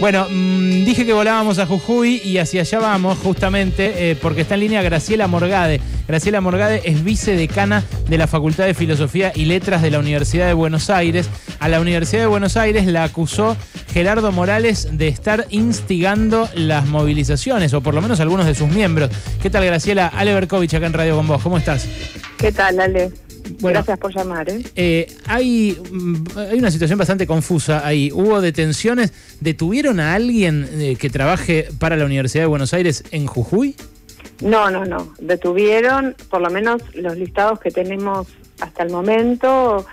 Bueno, mm, dije que volábamos a Jujuy y hacia allá vamos justamente eh, porque está en línea Graciela Morgade. Graciela Morgade es vicedecana de la Facultad de Filosofía y Letras de la Universidad de Buenos Aires. A la Universidad de Buenos Aires la acusó Gerardo Morales de estar instigando las movilizaciones, o por lo menos algunos de sus miembros. ¿Qué tal, Graciela? Ale Berkovich acá en Radio con vos. ¿Cómo estás? ¿Qué tal, Ale? Gracias por llamar. ¿eh? Eh, hay, mm, hay una situación bastante confusa ahí. ¿Hubo detenciones? ¿Detuvieron a alguien eh, que trabaje para la Universidad de Buenos Aires en Jujuy? No, no, no. Detuvieron, por lo menos los listados que tenemos hasta el momento,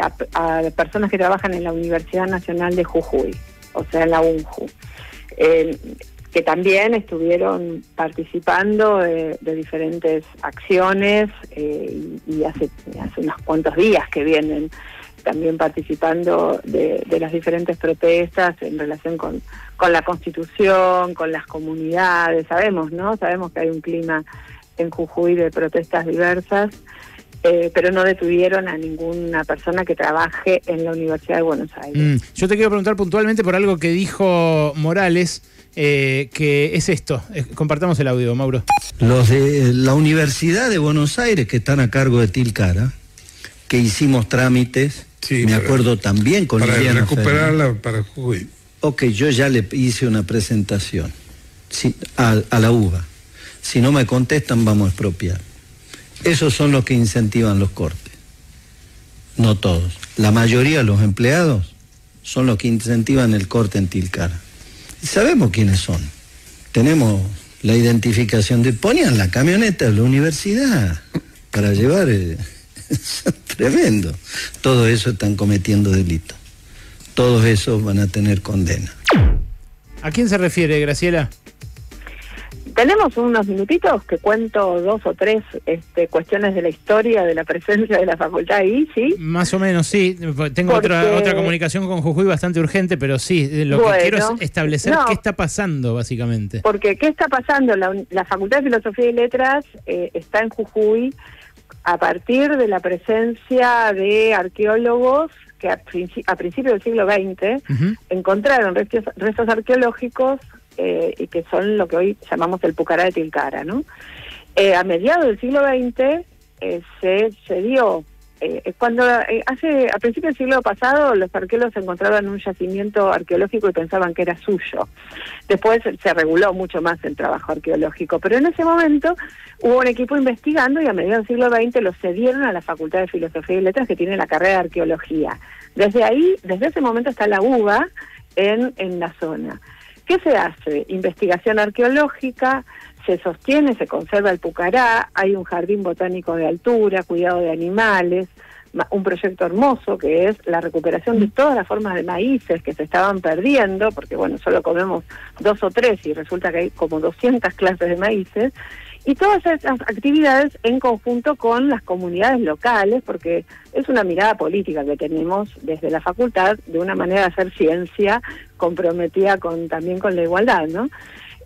a, personas que trabajan en la Universidad Nacional de Jujuy, o sea, en la UNJU que también estuvieron participando de, diferentes acciones eh, y, hace, hace unos cuantos días que vienen también participando de, las diferentes protestas en relación con, con la constitución, con las comunidades, sabemos, ¿no? Sabemos que hay un clima en Jujuy de protestas diversas. Eh, pero no detuvieron a ninguna persona que trabaje en la Universidad de Buenos Aires. Mm, yo te quiero preguntar puntualmente por algo que dijo Morales, eh, que es esto. Eh, compartamos el audio, Mauro. Los de la Universidad de Buenos Aires, que están a cargo de Tilcara, que hicimos trámites, me acuerdo también con Para recuperarla para Jujuy. Ok, yo ya le hice una presentación a, a la UBA. Si no me contestan, vamos a expropiar. Esos son los que incentivan los cortes. No todos. La mayoría de los empleados son los que incentivan el corte en Tilcara sabemos quiénes son. Tenemos la identificación de... Ponían la camioneta de la universidad para llevar... Eh, tremendo. Todo eso están cometiendo delitos. Todos esos van a tener condena. ¿A quién se refiere, Graciela? Tenemos unos minutitos que cuento dos o tres este, cuestiones de la historia de la presencia de la facultad ahí, ¿sí? Más o menos, sí. Tengo otra, otra comunicación con Jujuy bastante urgente, pero sí, lo que quiero es establecer qué está pasando, básicamente. Porque, ¿qué está pasando? La, la Facultad de Filosofía y Letras eh, está en Jujuy a partir de la presencia de arqueólogos que a, principios del siglo XX encontraron restos, restos arqueológicos eh, y que son lo que hoy llamamos el Pucará de Tilcara. ¿no? Eh, a mediados del siglo XX eh, se, se dio, cuando hace a principios del siglo pasado los arqueólogos encontraban un yacimiento arqueológico y pensaban que era suyo. Después se reguló mucho más el trabajo arqueológico, pero en ese momento hubo un equipo investigando y a mediados del siglo XX lo cedieron a la Facultad de Filosofía y Letras que tiene la carrera de arqueología. Desde ahí, desde ese momento está la UBA en, en la zona. ¿Qué se hace? Investigación arqueológica, se sostiene, se conserva el Pucará, hay un jardín botánico de altura, cuidado de animales, un proyecto hermoso que es la recuperación de todas las formas de maíces que se estaban perdiendo, porque bueno, solo comemos dos o tres y resulta que hay como 200 clases de maíces, y todas esas actividades en conjunto con las comunidades locales, porque es una mirada política que tenemos desde la facultad de una manera de hacer ciencia comprometida con también con la igualdad, ¿no?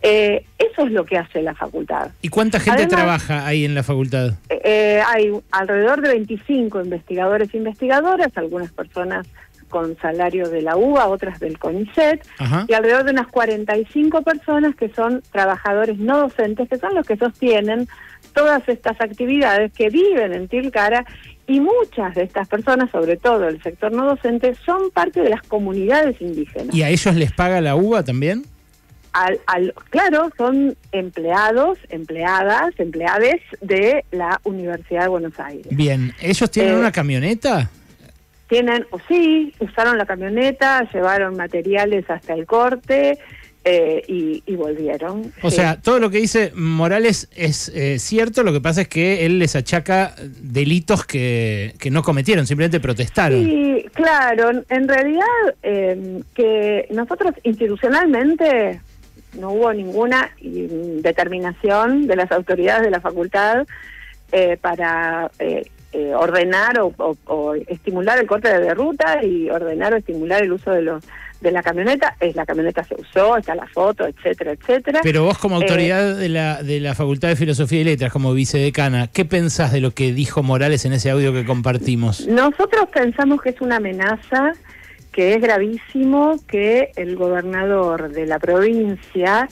Eh, eso es lo que hace la facultad. ¿Y cuánta gente trabaja ahí en la facultad? Eh, eh, hay alrededor de 25 investigadores e investigadoras, algunas personas con salario de la UBA, otras del CONICET, y alrededor de unas 45 personas que son trabajadores no docentes, que son los que sostienen todas estas actividades que viven en Tilcara y muchas de estas personas, sobre todo el sector no docente, son parte de las comunidades indígenas. ¿Y a ellos les paga la UBA también? Al, al, claro, son empleados, empleadas, empleades de la Universidad de Buenos Aires. Bien, ¿ellos tienen eh, una camioneta? Tienen, o sí, usaron la camioneta, llevaron materiales hasta el corte eh, y, volvieron. O sea, todo lo que dice Morales es eh, cierto, lo que pasa es que él les achaca delitos que, que no cometieron, simplemente protestaron. Sí, claro, en realidad em, que nosotros institucionalmente no hubo ninguna determinación de las autoridades de la facultad eh, para eh, ordenar o, estimular el corte de ruta y ordenar o estimular el uso de los de la camioneta, es la camioneta se usó, está la foto, etcétera, etcétera. Pero vos como autoridad eh, de, la, de la Facultad de Filosofía y Letras, como vicedecana, ¿qué pensás de lo que dijo Morales en ese audio que compartimos? Nosotros pensamos que es una amenaza que es gravísimo que el gobernador de la provincia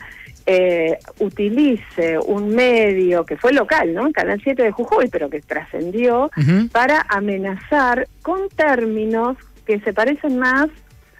eh, utilice un medio que fue local, ¿no? Canal 7 de Jujuy, pero que trascendió, para amenazar con términos que se parecen más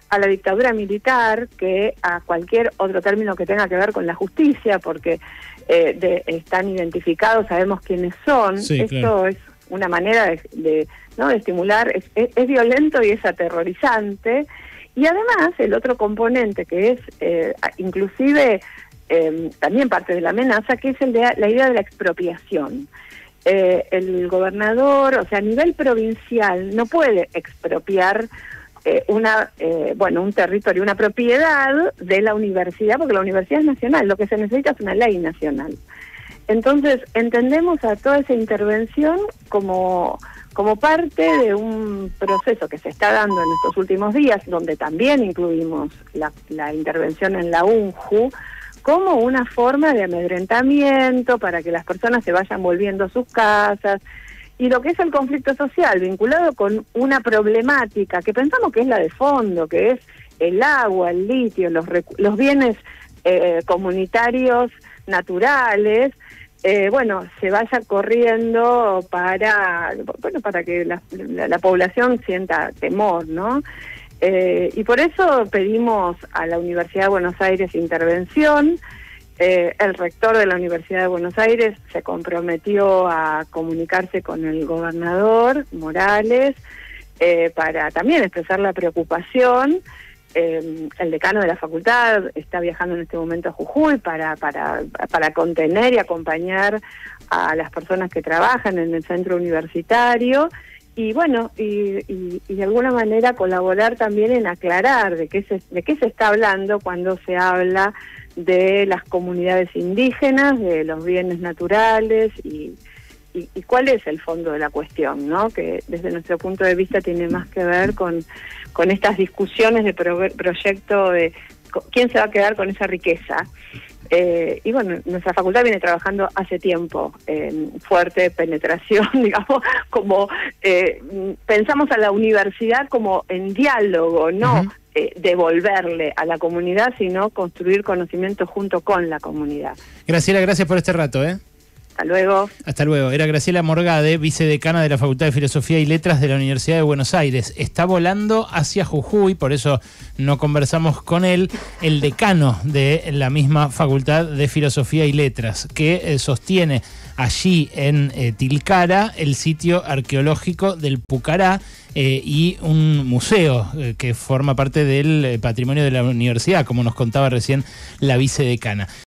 a la dictadura militar que a cualquier otro término que tenga que ver con la justicia, porque eh, están identificados, sabemos quiénes son. Esto es una manera de, ¿no? de estimular, es, es, violento y es aterrorizante. Y además el otro componente que es eh, inclusive eh, también parte de la amenaza, que es el de la idea de la expropiación. el gobernador, o sea, a nivel provincial, no puede expropiar eh, una eh, bueno un territorio, una propiedad de la universidad, porque la universidad es nacional, lo que se necesita es una ley nacional. Entonces, entendemos a toda esa intervención como, como parte de un proceso que se está dando en estos últimos días, donde también incluimos la, la intervención en la UNJU, como una forma de amedrentamiento para que las personas se vayan volviendo a sus casas, y lo que es el conflicto social vinculado con una problemática que pensamos que es la de fondo, que es el agua, el litio, los, los bienes eh, comunitarios naturales, eh, bueno, se vaya corriendo para, bueno, para que la, la, población sienta temor, ¿no? Eh, y por eso pedimos a la Universidad de Buenos Aires intervención, eh, el rector de la Universidad de Buenos Aires se comprometió a comunicarse con el gobernador Morales eh, para también expresar la preocupación. Eh, el decano de la facultad está viajando en este momento a Jujuy para, para, para contener y acompañar a las personas que trabajan en el centro universitario y bueno, y, y, de alguna manera colaborar también en aclarar de qué se, de qué se está hablando cuando se habla de las comunidades indígenas, de los bienes naturales y, y, cuál es el fondo de la cuestión, ¿no? Que desde nuestro punto de vista tiene más que ver con, con estas discusiones de proyecto de quién se va a quedar con esa riqueza. Eh, y bueno, nuestra facultad viene trabajando hace tiempo en fuerte penetración, digamos, como eh, pensamos a la universidad como en diálogo, no eh, devolverle a la comunidad, sino construir conocimiento junto con la comunidad. Graciela, gracias por este rato. ¿eh? Hasta luego. Hasta luego. Era Graciela Morgade, vicedecana de la Facultad de Filosofía y Letras de la Universidad de Buenos Aires. Está volando hacia Jujuy, por eso no conversamos con él, el decano de la misma Facultad de Filosofía y Letras, que eh, sostiene allí en eh, Tilcara el sitio arqueológico del Pucará eh, y un museo que forma parte del patrimonio de la universidad, como nos contaba recién la vicedecana.